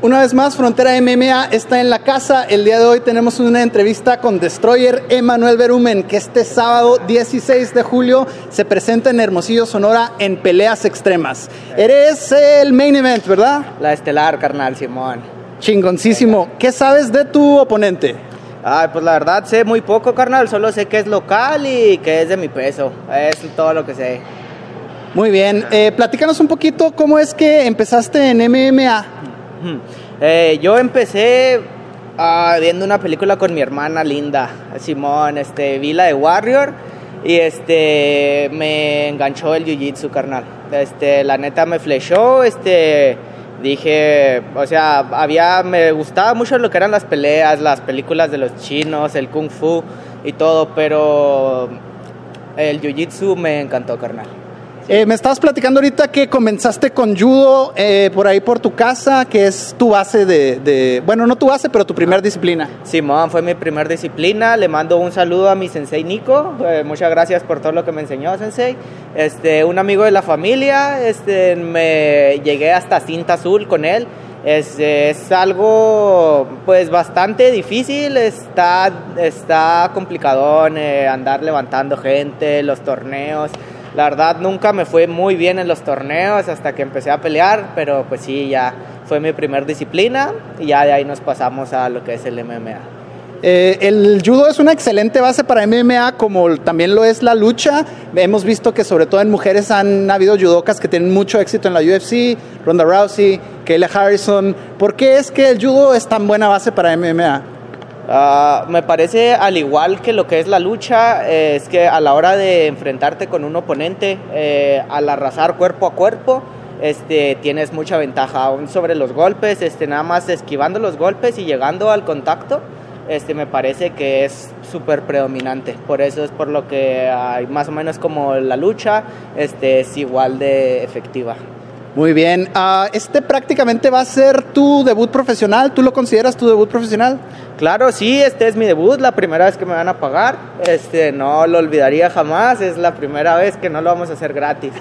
Una vez más, Frontera MMA está en la casa. El día de hoy tenemos una entrevista con Destroyer Emanuel Berumen, que este sábado 16 de julio se presenta en Hermosillo, Sonora, en peleas extremas. Eres el main event, ¿verdad? La estelar, carnal, Simón. Chingoncísimo. ¿Qué sabes de tu oponente? Ay, pues la verdad sé muy poco, carnal. Solo sé que es local y que es de mi peso. Es todo lo que sé. Muy bien. Eh, platícanos un poquito cómo es que empezaste en MMA. Eh, yo empecé ah, viendo una película con mi hermana Linda, Simón, este, vi la de Warrior y este, me enganchó el jiu-jitsu, carnal. Este, la neta me flechó, este, dije, o sea, había, me gustaba mucho lo que eran las peleas, las películas de los chinos, el kung fu y todo, pero el jiu-jitsu me encantó, carnal. Eh, me estabas platicando ahorita que comenzaste con judo eh, por ahí por tu casa, que es tu base de, bueno, no tu base, pero tu primer disciplina. Simón, fue mi primer disciplina. Le mando un saludo a mi sensei Nico. Eh, muchas gracias por todo lo que me enseñó, sensei. Este, un amigo de la familia, este, me llegué hasta cinta azul con él. Es, es, algo pues bastante difícil, está, está complicadón andar levantando gente, los torneos. La verdad nunca me fue muy bien en los torneos hasta que empecé a pelear, pero pues sí, ya fue mi primer disciplina y ya de ahí nos pasamos a lo que es el MMA. Eh, el judo es una excelente base para MMA, como también lo es la lucha. Hemos visto que sobre todo en mujeres han habido judocas que tienen mucho éxito en la UFC, Ronda Rousey, Kayla Harrison. ¿Por qué es que el judo es tan buena base para MMA? Ah, me parece al igual que lo que es la lucha, eh, es que a la hora de enfrentarte con un oponente, eh, al arrasar cuerpo a cuerpo, este, tienes mucha ventaja aún sobre los golpes, este, nada más esquivando los golpes y llegando al contacto, este, me parece que es súper predominante. Por eso es por lo que hay más o menos como la lucha este, es igual de efectiva. Muy bien, ah, este prácticamente va a ser tu debut profesional, ¿tú lo consideras tu debut profesional? Claro, sí, este es mi debut, la primera vez que me van a pagar, este, no lo olvidaría jamás, es la primera vez que no lo vamos a hacer gratis.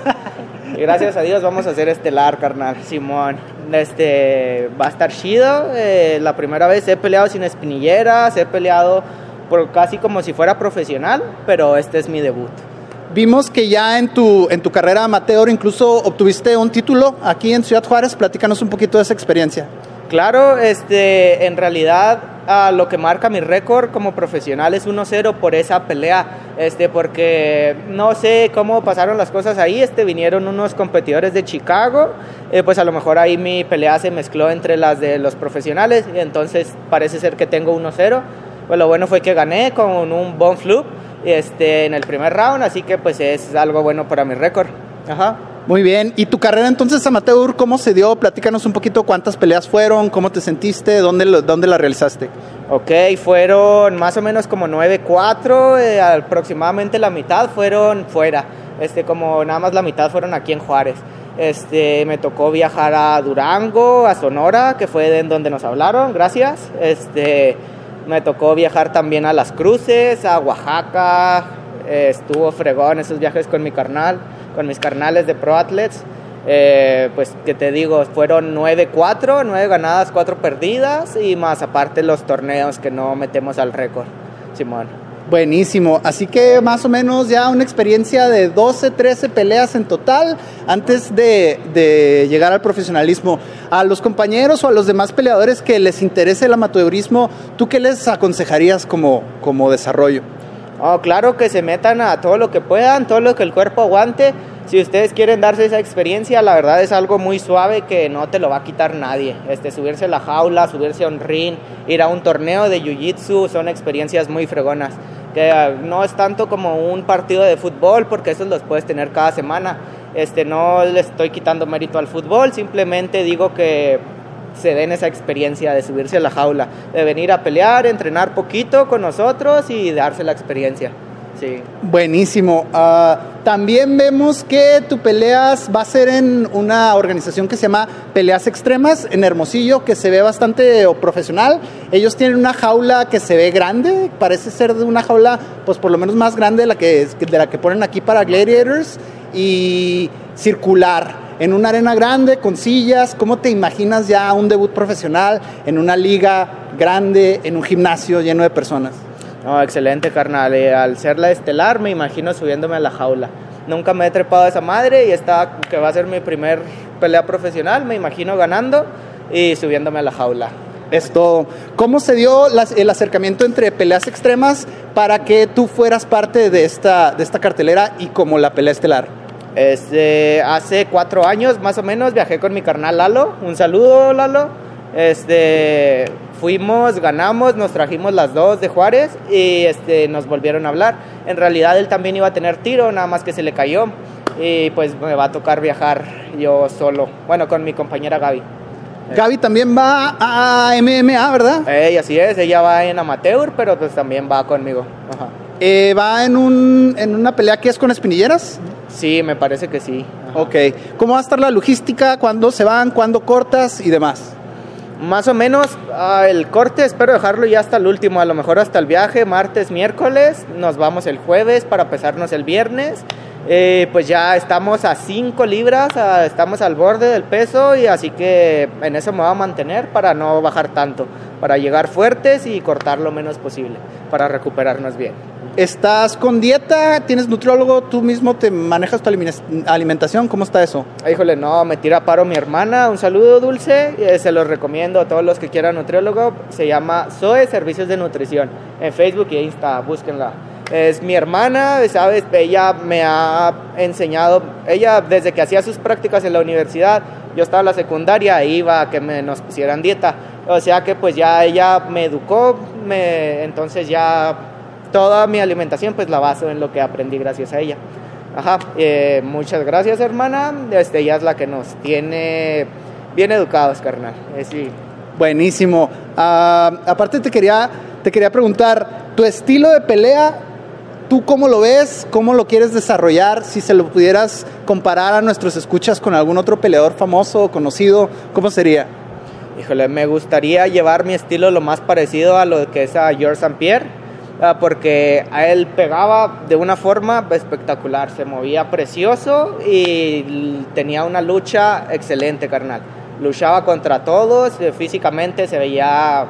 y gracias a Dios vamos a hacer estelar, carnal, Simón. Este, va a estar chido, eh, la primera vez he peleado sin espinilleras, he peleado por casi como si fuera profesional, pero este es mi debut. Vimos que ya en tu, en tu carrera amateur incluso obtuviste un título aquí en Ciudad Juárez. Platícanos un poquito de esa experiencia. Claro, este, en realidad lo que marca mi récord como profesional es 1-0 por esa pelea, este, porque no sé cómo pasaron las cosas ahí, este, vinieron unos competidores de Chicago, eh, pues a lo mejor ahí mi pelea se mezcló entre las de los profesionales, y entonces parece ser que tengo 1-0. Pues lo bueno fue que gané con un bon flip este, en el primer round, así que pues es algo bueno para mi récord. Ajá. Muy bien. ¿Y tu carrera entonces amateur, cómo se dio? Platícanos un poquito cuántas peleas fueron, cómo te sentiste, dónde, dónde la realizaste. Ok, fueron más o menos como 9-4, eh, aproximadamente la mitad fueron fuera. Este, como nada más la mitad fueron aquí en Juárez. Este, me tocó viajar a Durango, a Sonora, que fue en donde nos hablaron, gracias. Este, me tocó viajar también a Las Cruces, a Oaxaca, estuvo fregón esos viajes con mi carnal con mis carnales de Pro Athletes. Eh, pues que te digo, fueron 9-4, 9 ganadas, 4 perdidas y más aparte los torneos que no metemos al récord, Simón. Buenísimo, así que más o menos ya una experiencia de 12, 13 peleas en total antes de, llegar al profesionalismo. A los compañeros o a los demás peleadores que les interese el amateurismo, ¿tú qué les aconsejarías como, como desarrollo? Oh, claro que se metan a todo lo que puedan, todo lo que el cuerpo aguante. Si ustedes quieren darse esa experiencia, la verdad es algo muy suave que no te lo va a quitar nadie. Este, subirse a la jaula, subirse a un ring, ir a un torneo de jiu-jitsu, son experiencias muy fregonas. Ah, no es tanto como un partido de fútbol, porque esos los puedes tener cada semana. Este, no le estoy quitando mérito al fútbol, simplemente digo que se den esa experiencia de subirse a la jaula, de venir a pelear, entrenar poquito con nosotros y darse la experiencia. Sí. Buenísimo. Ah, también vemos que tu peleas va a ser en una organización que se llama Peleas Extremas en Hermosillo, que se ve bastante profesional. Ellos tienen una jaula que se ve grande, parece ser de una jaula, pues por lo menos más grande de la que, de la que ponen aquí para Gladiators y circular. en una arena grande, con sillas. ¿Cómo te imaginas ya un debut profesional en una liga grande, en un gimnasio lleno de personas? No, excelente, carnal. Y al ser la estelar, me imagino subiéndome a la jaula. Nunca me he trepado a esa madre y esta que va a ser mi primer pelea profesional, me imagino ganando y subiéndome a la jaula. Esto, ¿cómo se dio el acercamiento entre peleas extremas para que tú fueras parte de esta, de esta cartelera y como la pelea estelar? Este, hace cuatro años más o menos viajé con mi carnal Lalo. Un saludo, Lalo. Este, fuimos, ganamos, nos trajimos las dos de Juárez y este, nos volvieron a hablar. En realidad él también iba a tener tiro, nada más que se le cayó. Y pues me va a tocar viajar yo solo. Bueno, con mi compañera Gaby. Gaby también va a MMA, ¿verdad? Ella así es, ella va en amateur, pero pues también va conmigo. Eh, ¿Va en, un, en una pelea que es con espinilleras? Sí, me parece que sí. Ok. ¿Cómo va a estar la logística? ¿Cuándo se van? ¿Cuándo cortas? Y demás. Más o menos ah, el corte espero dejarlo ya hasta el último, a lo mejor hasta el viaje, martes, miércoles, nos vamos el jueves para pesarnos el viernes eh, pues ya estamos a 5 libras, estamos al borde del peso y así que en eso me voy a mantener para no bajar tanto, para llegar fuertes y cortar lo menos posible, para recuperarnos bien. ¿Estás con dieta? ¿Tienes nutriólogo? ¿Tú mismo te manejas tu alimentación? ¿Cómo está eso? Híjole, no, me tira paro mi hermana. Un saludo, Dulce. Eh, se los recomiendo a todos los que quieran nutriólogo. Se llama Zoe Servicios de Nutrición. En Facebook y Insta, búsquenla es mi hermana, ¿sabes? Ella me ha enseñado, ella desde que hacía sus prácticas en la universidad, yo estaba en la secundaria, iba a que nos pusieran dieta. O sea que pues ya ella me educó, me, entonces ya toda mi alimentación pues la baso en lo que aprendí gracias a ella. Ajá, eh, muchas gracias hermana, este, ella es la que nos tiene bien educados, carnal. Eh, sí. Buenísimo. Ah, aparte te quería, te quería preguntar, ¿tu estilo de pelea ¿Tú cómo lo ves? ¿Cómo lo quieres desarrollar? Si se lo pudieras comparar a nuestros escuchas con algún otro peleador famoso o conocido, ¿cómo sería? Híjole, me gustaría llevar mi estilo lo más parecido a lo que es a George St. Pierre, porque a él pegaba de una forma espectacular, se movía precioso y tenía una lucha excelente, carnal. Luchaba contra todos, eh, físicamente se veía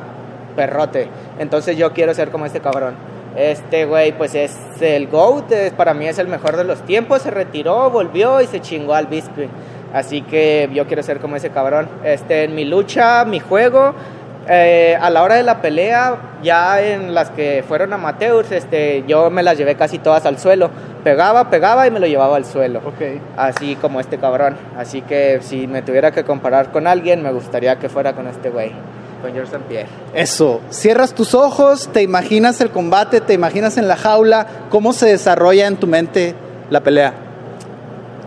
perrote. Entonces yo quiero ser como este cabrón. Este güey, pues es el GOAT, para mí es el mejor de los tiempos. Se retiró, volvió y se chingó al Bisping. Así que yo quiero ser como ese cabrón. Este, en mi lucha, mi juego, eh, a la hora de la pelea, ya en las que fueron amateurs, este, yo me las llevé casi todas al suelo. Pegaba, pegaba y me lo llevaba al suelo. Okay. Así como este cabrón. Así que si me tuviera que comparar con alguien, me gustaría que fuera con este güey con George St. Pierre. Eso, cierras tus ojos, te imaginas el combate, te imaginas en la jaula, cómo se desarrolla en tu mente la pelea.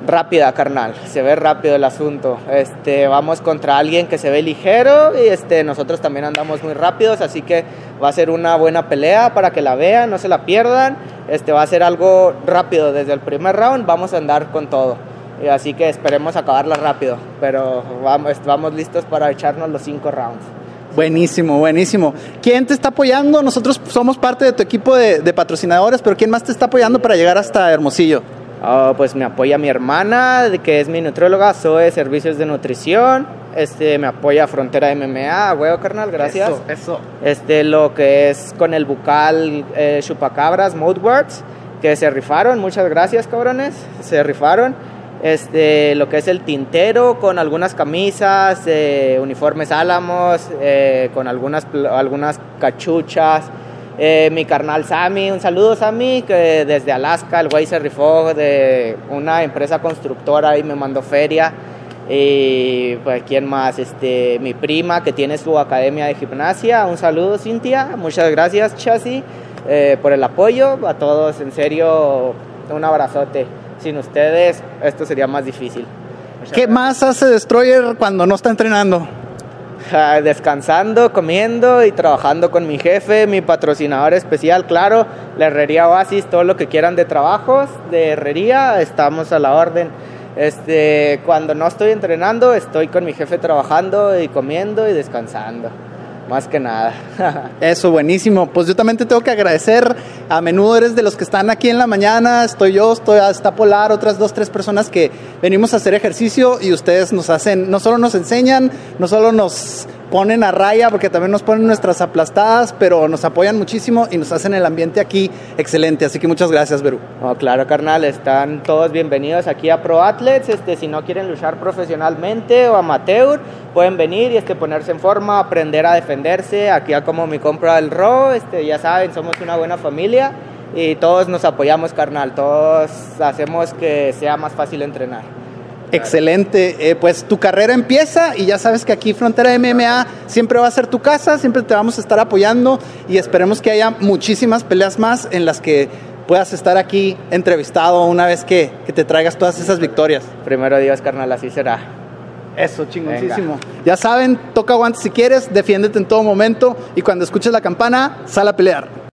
Rápida, carnal, se ve rápido el asunto. Este, vamos contra alguien que se ve ligero y este, nosotros también andamos muy rápidos, así que va a ser una buena pelea para que la vean, no se la pierdan. Este, va a ser algo rápido desde el primer round, vamos a andar con todo. Así que esperemos acabarla rápido, pero vamos, vamos listos para echarnos los cinco rounds. Buenísimo, buenísimo. ¿Quién te está apoyando? Nosotros somos parte de tu equipo de, patrocinadores, pero ¿quién más te está apoyando para llegar hasta Hermosillo? Oh, pues me apoya mi hermana, que es mi nutrióloga, soy Servicios de Nutrición. Este, me apoya Frontera MMA, huevo carnal, gracias. Eso, eso. Este, lo que es con el bucal eh, Chupacabras, Modeworks, que se rifaron, muchas gracias cabrones, se rifaron este, lo que es el tintero con algunas camisas, eh, uniformes álamos, eh, con algunas, algunas cachuchas. Eh, mi carnal Sammy, un saludo Sammy, que desde Alaska el güey se rifó de una empresa constructora y me mandó feria. Y pues, ¿quién más? Este, mi prima que tiene su academia de gimnasia. Un saludo, Cintia. Muchas gracias, Chasi, por el apoyo. A todos, en serio, un abrazote sin ustedes esto sería más difícil. ¿Qué más hace Destroyer cuando no está entrenando? Descansando, comiendo y trabajando con mi jefe, mi patrocinador especial, claro, la Herrería Oasis, todo lo que quieran de trabajos, de herrería, estamos a la orden. Este, cuando no estoy entrenando, estoy con mi jefe trabajando y comiendo y descansando. Más que nada. Eso, buenísimo. Pues yo también te tengo que agradecer. A menudo eres de los que están aquí en la mañana. Estoy yo, estoy, está Polar, otras dos, tres personas que venimos a hacer ejercicio y ustedes nos hacen, no solo nos enseñan, no solo nos ponen a raya porque también nos ponen nuestras aplastadas, pero nos apoyan muchísimo y nos hacen el ambiente aquí excelente. Así que muchas gracias, Beru. No, claro, carnal, están todos bienvenidos aquí a Pro Athletes. Este, si no quieren luchar profesionalmente o amateur, pueden venir y este, ponerse en forma, aprender a defenderse. Aquí a como mi compra del RO, este, ya saben, somos una buena familia y todos nos apoyamos, carnal. Todos hacemos que sea más fácil entrenar. Excelente, eh, pues tu carrera empieza y ya sabes que aquí Frontera MMA siempre va a ser tu casa, siempre te vamos a estar apoyando y esperemos que haya muchísimas peleas más en las que puedas estar aquí entrevistado una vez que, que te traigas todas esas victorias. Primero Dios, carnal, así será. Eso, chingoncísimo. Ya saben, toca guantes si quieres, defiéndete en todo momento y cuando escuches la campana, sal a pelear.